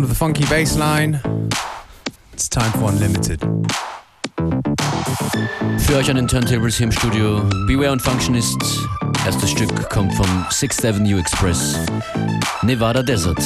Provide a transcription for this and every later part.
sound of the funky bass line. It's time for Unlimited. Für euch an den Turntables hier im Studio Beware und Functionist. Erstes Stück kommt vom 6th Avenue Express, Nevada Desert.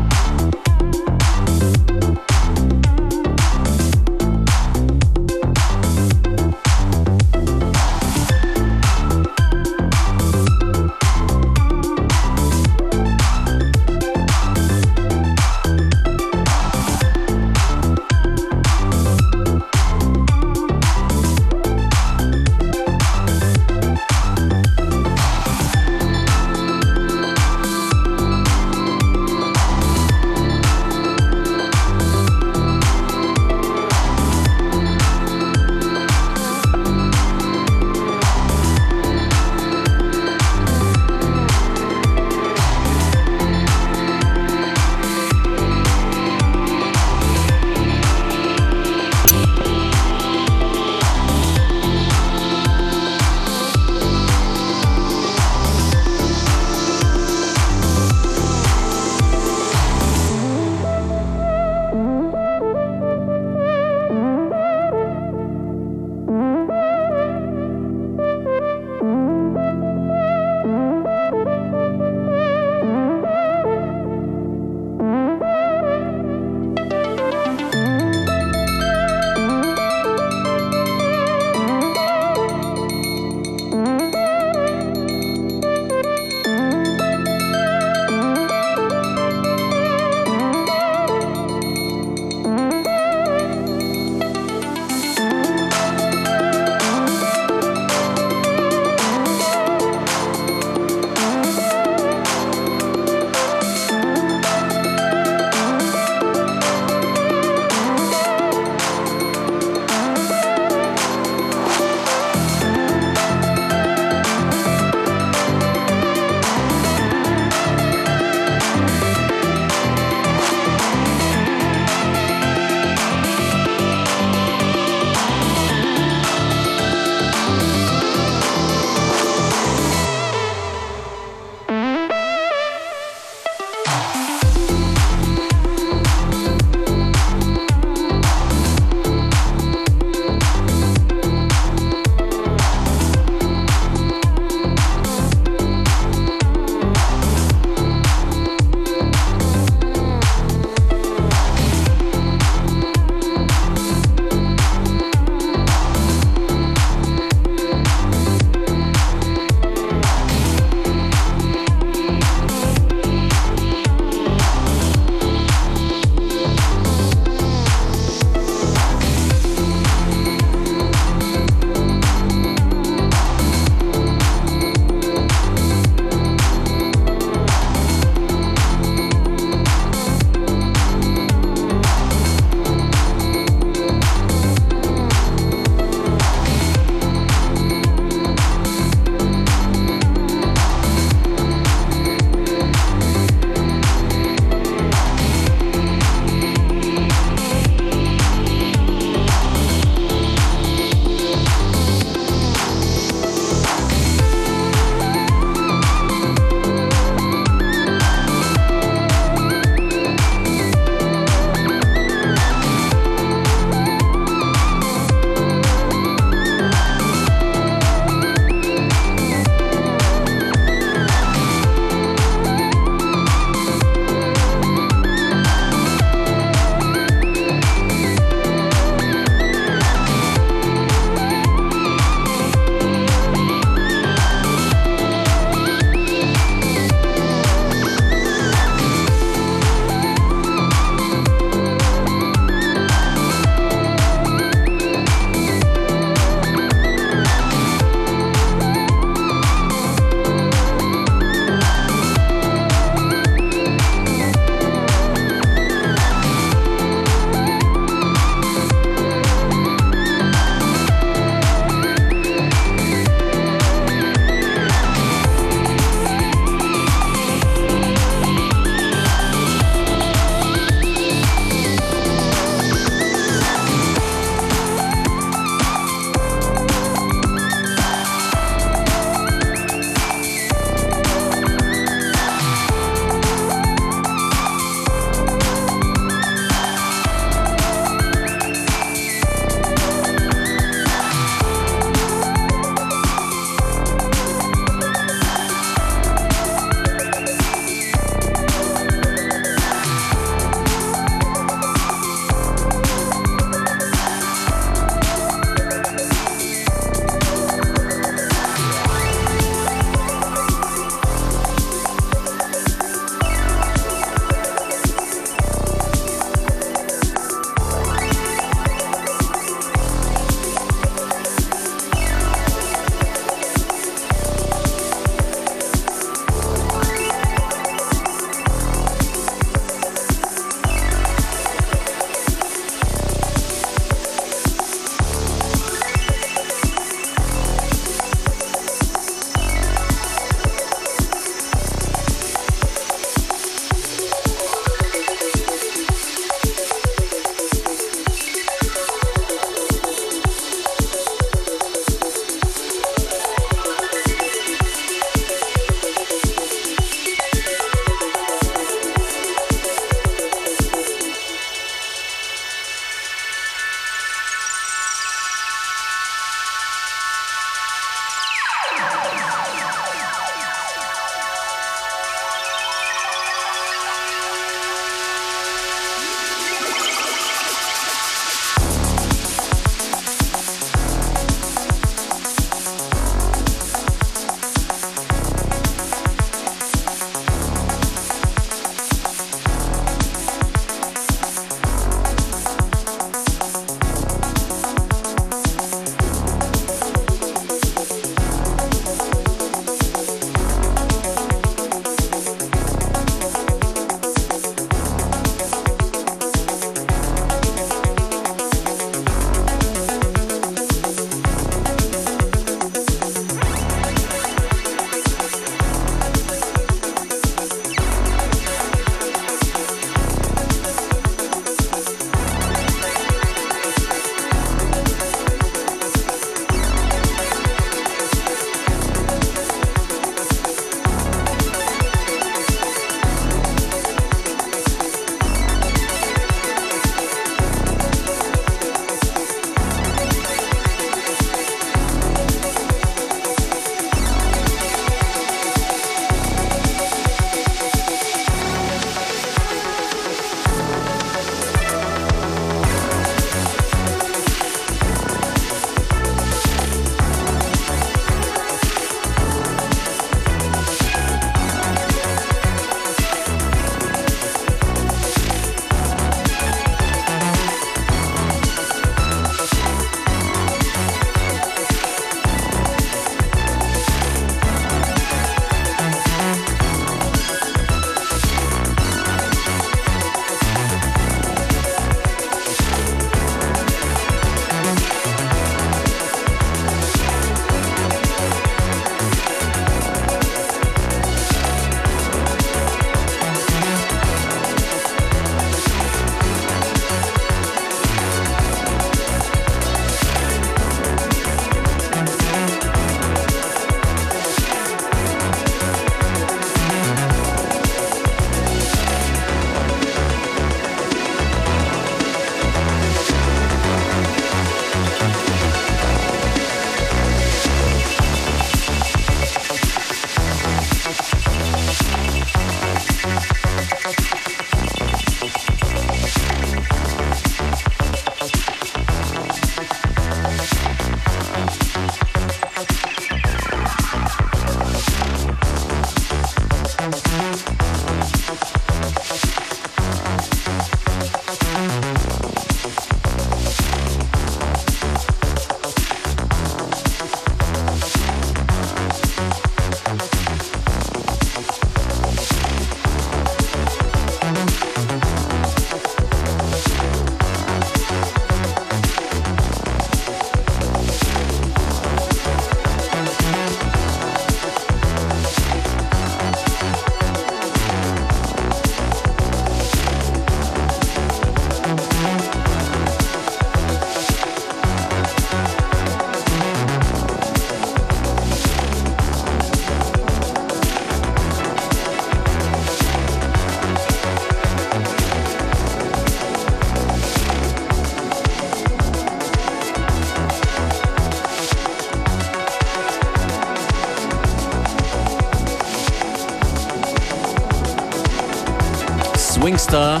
Superstar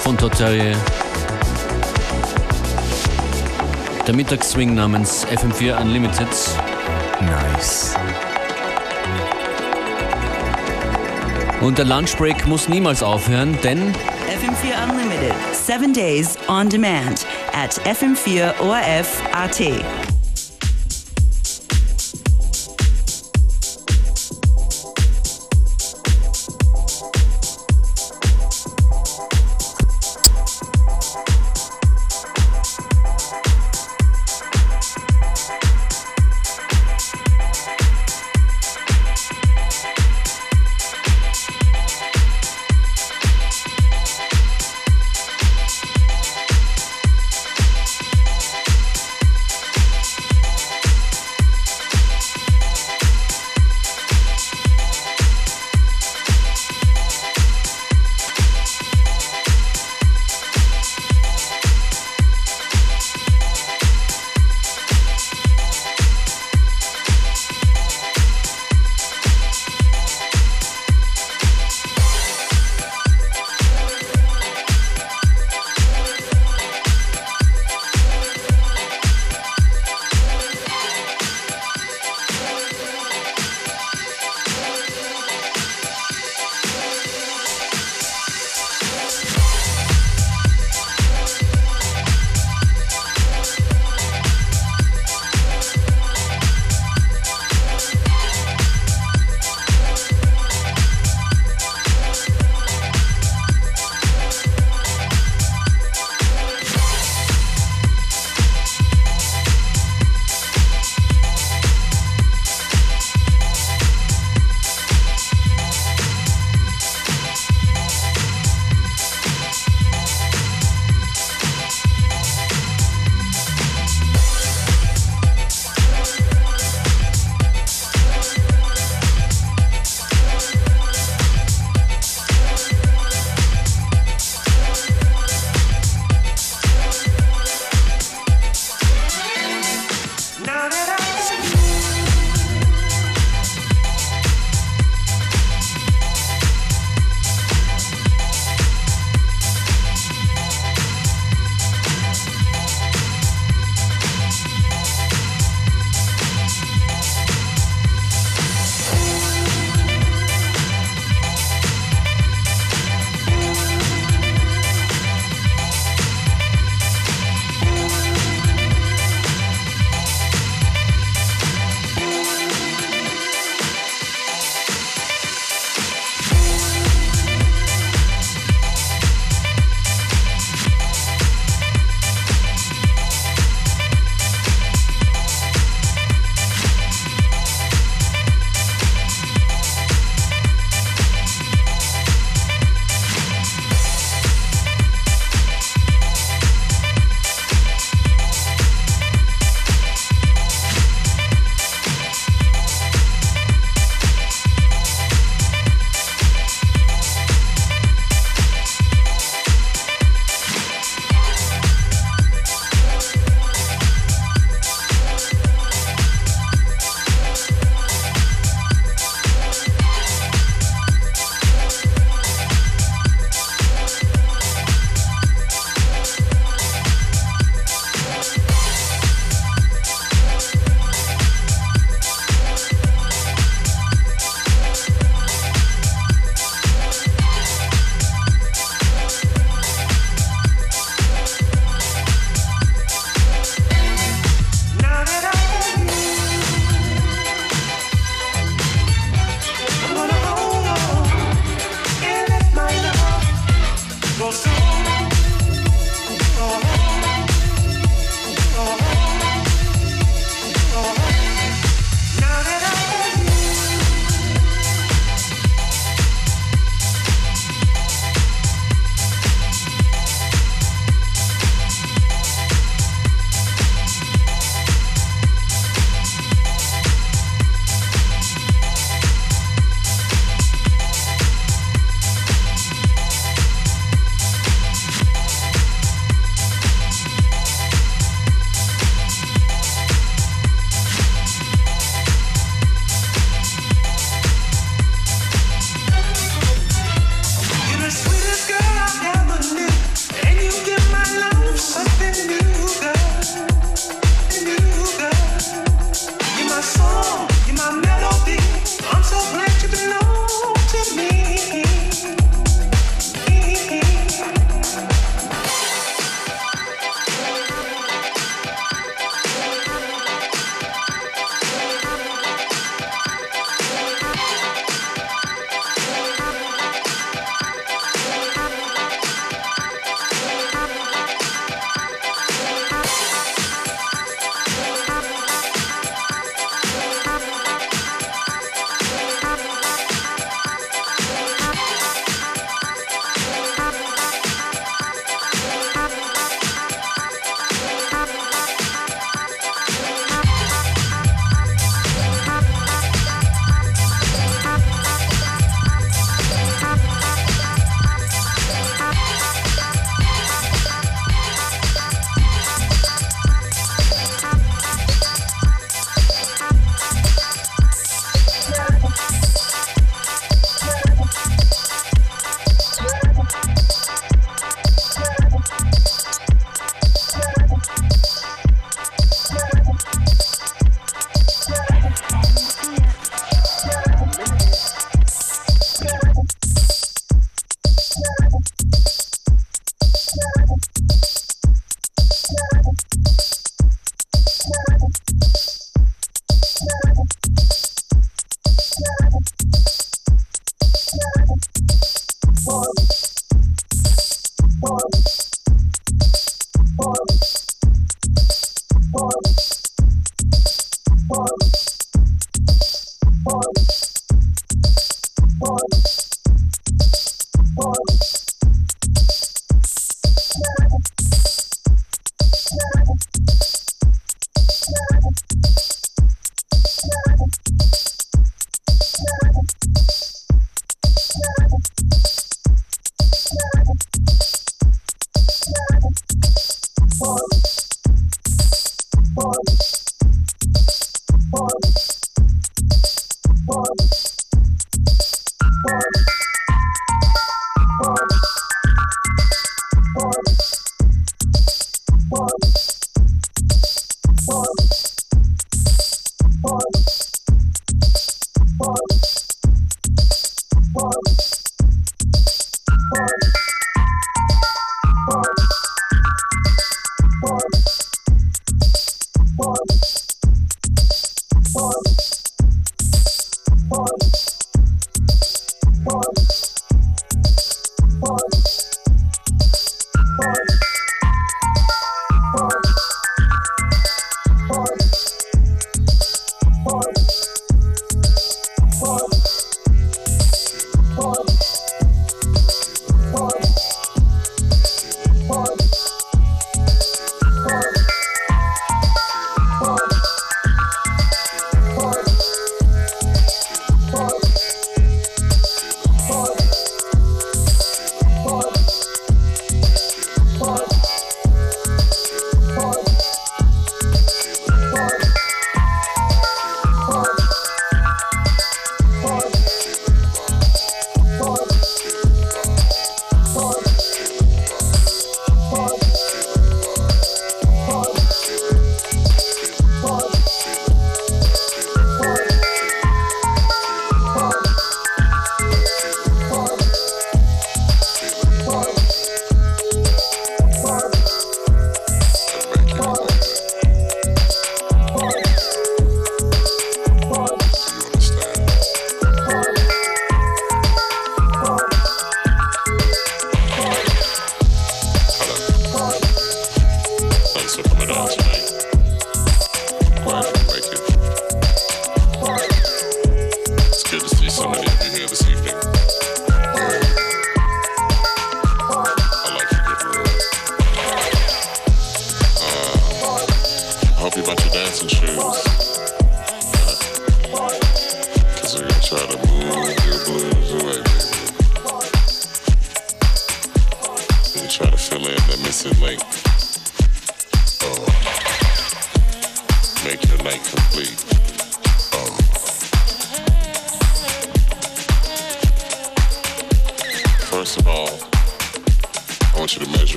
von Totarie. Der Mittagsswing namens FM4 Unlimited. Nice. Und der Lunchbreak muss niemals aufhören, denn FM4 Unlimited, seven days on demand at FM4ORF.at.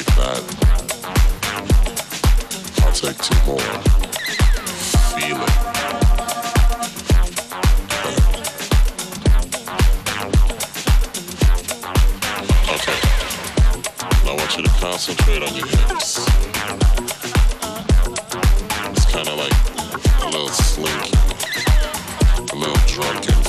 like that. I'll take two more. Feel it. Okay. Now I want you to concentrate on your hips. It's kind of like a little slinky, a little drunken.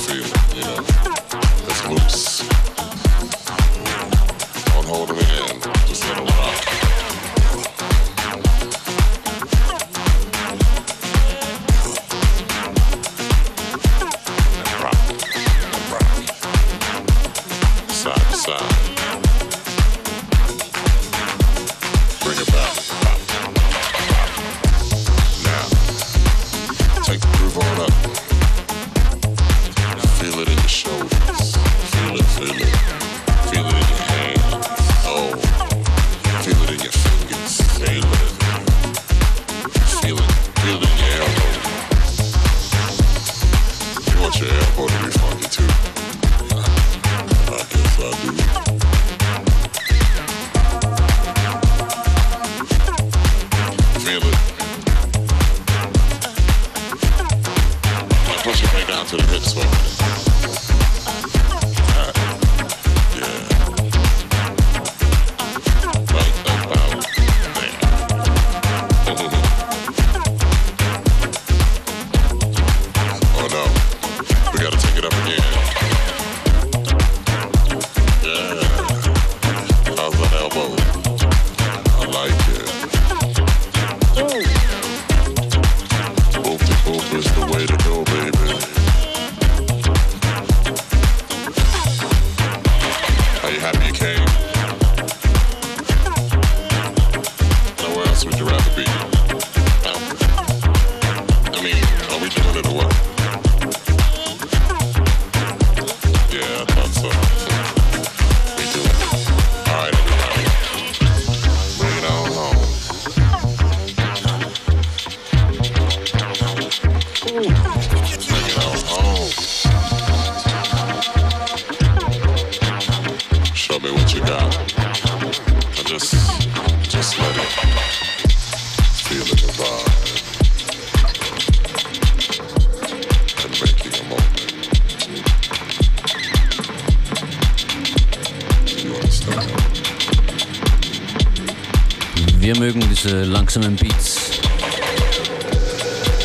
Langsamen Beats.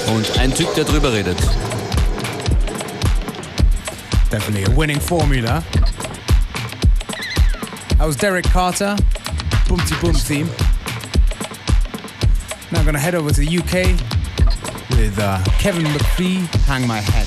Und ein Typ, der drüber redet. Definitely a winning formula. That was Derek Carter, Boomty Boom theme. Now I'm gonna head over to the UK with uh, Kevin McPhee, Hang My Head.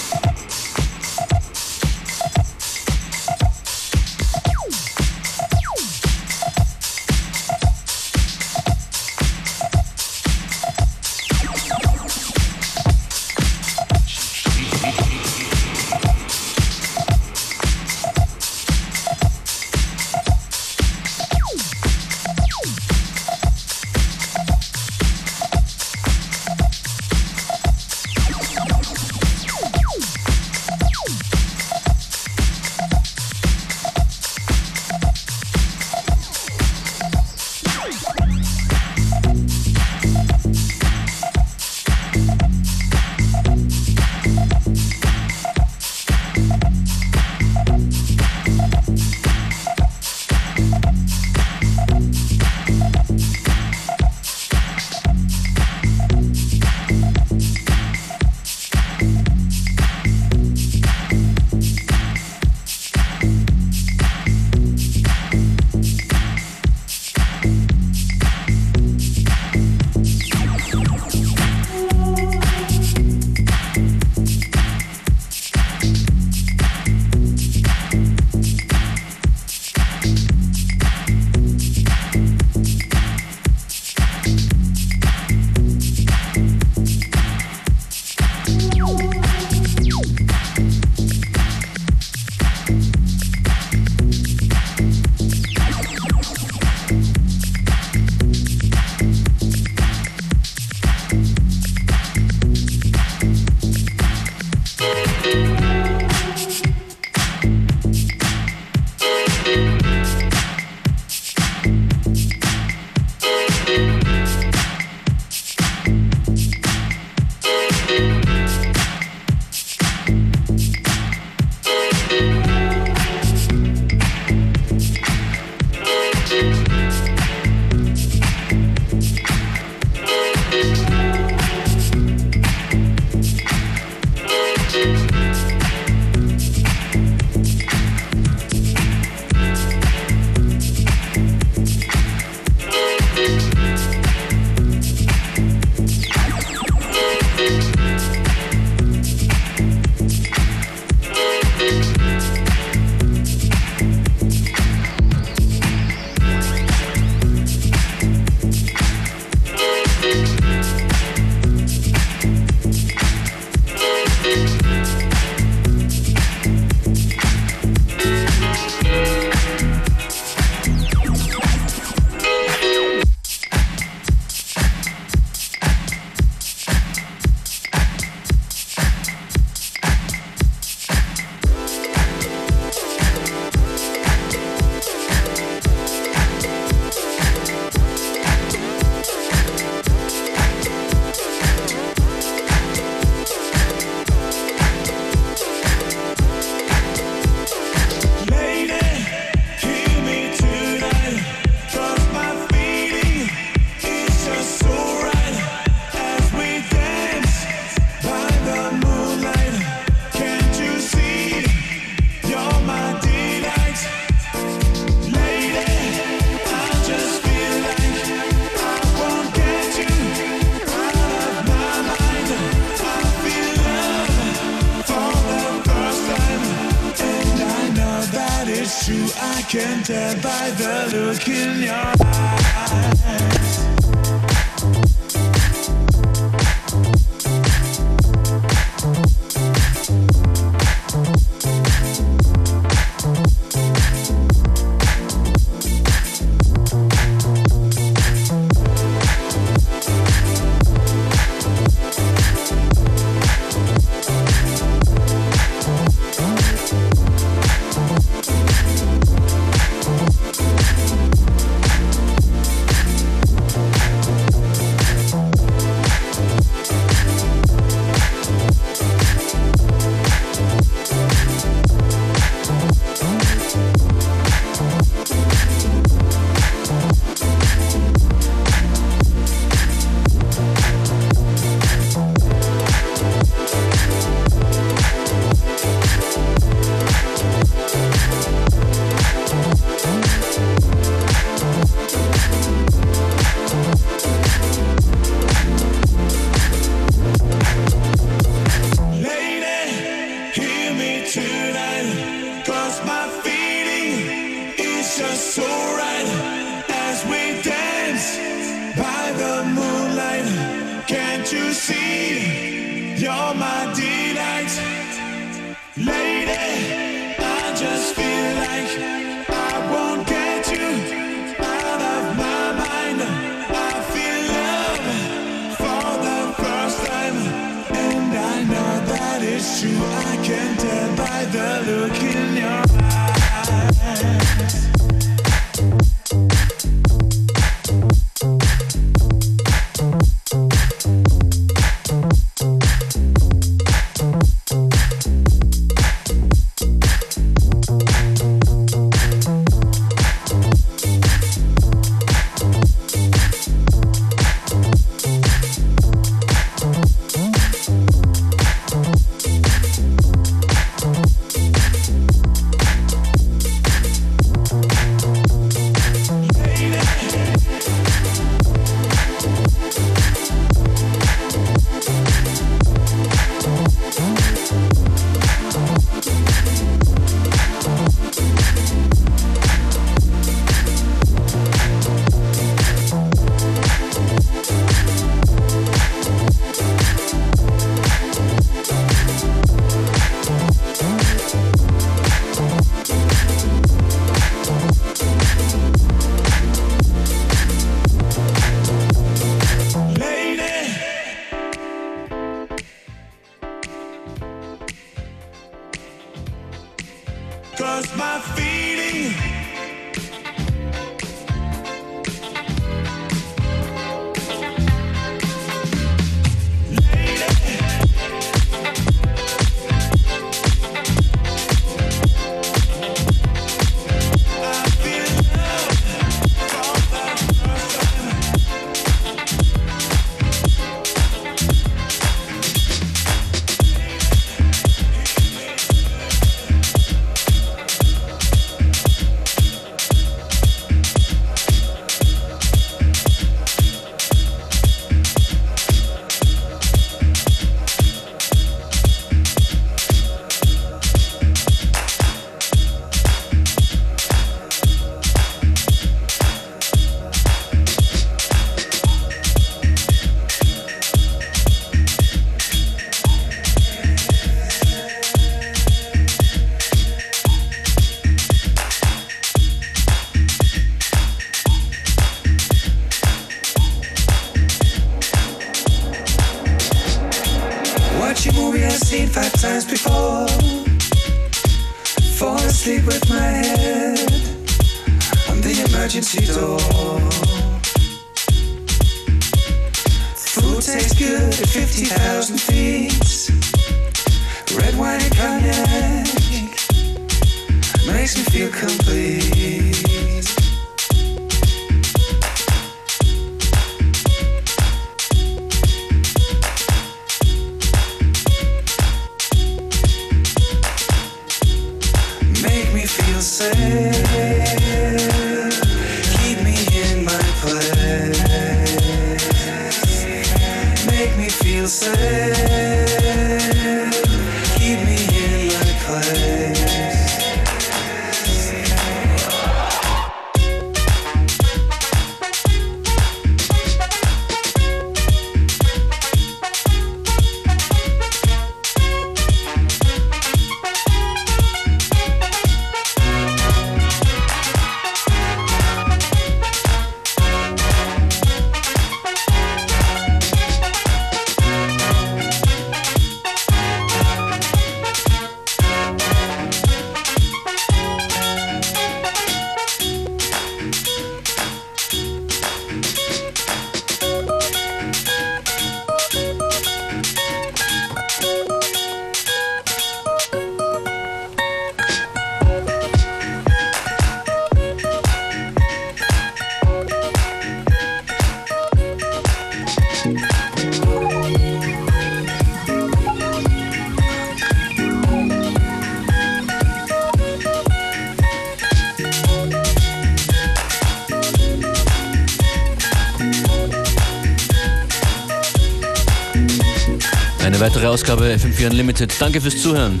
Ausgabe FM4 Unlimited. Danke fürs Zuhören.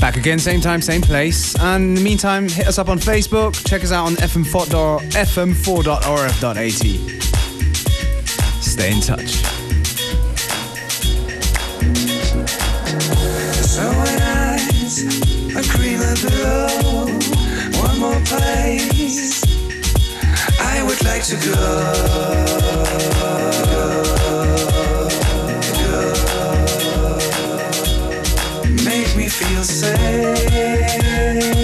Back again, same time, same place. And in the meantime, hit us up on Facebook. Check us out on fm4.orf.at. Stay in touch. So eyes, a creamer below. One more place I would like to go. Feel safe.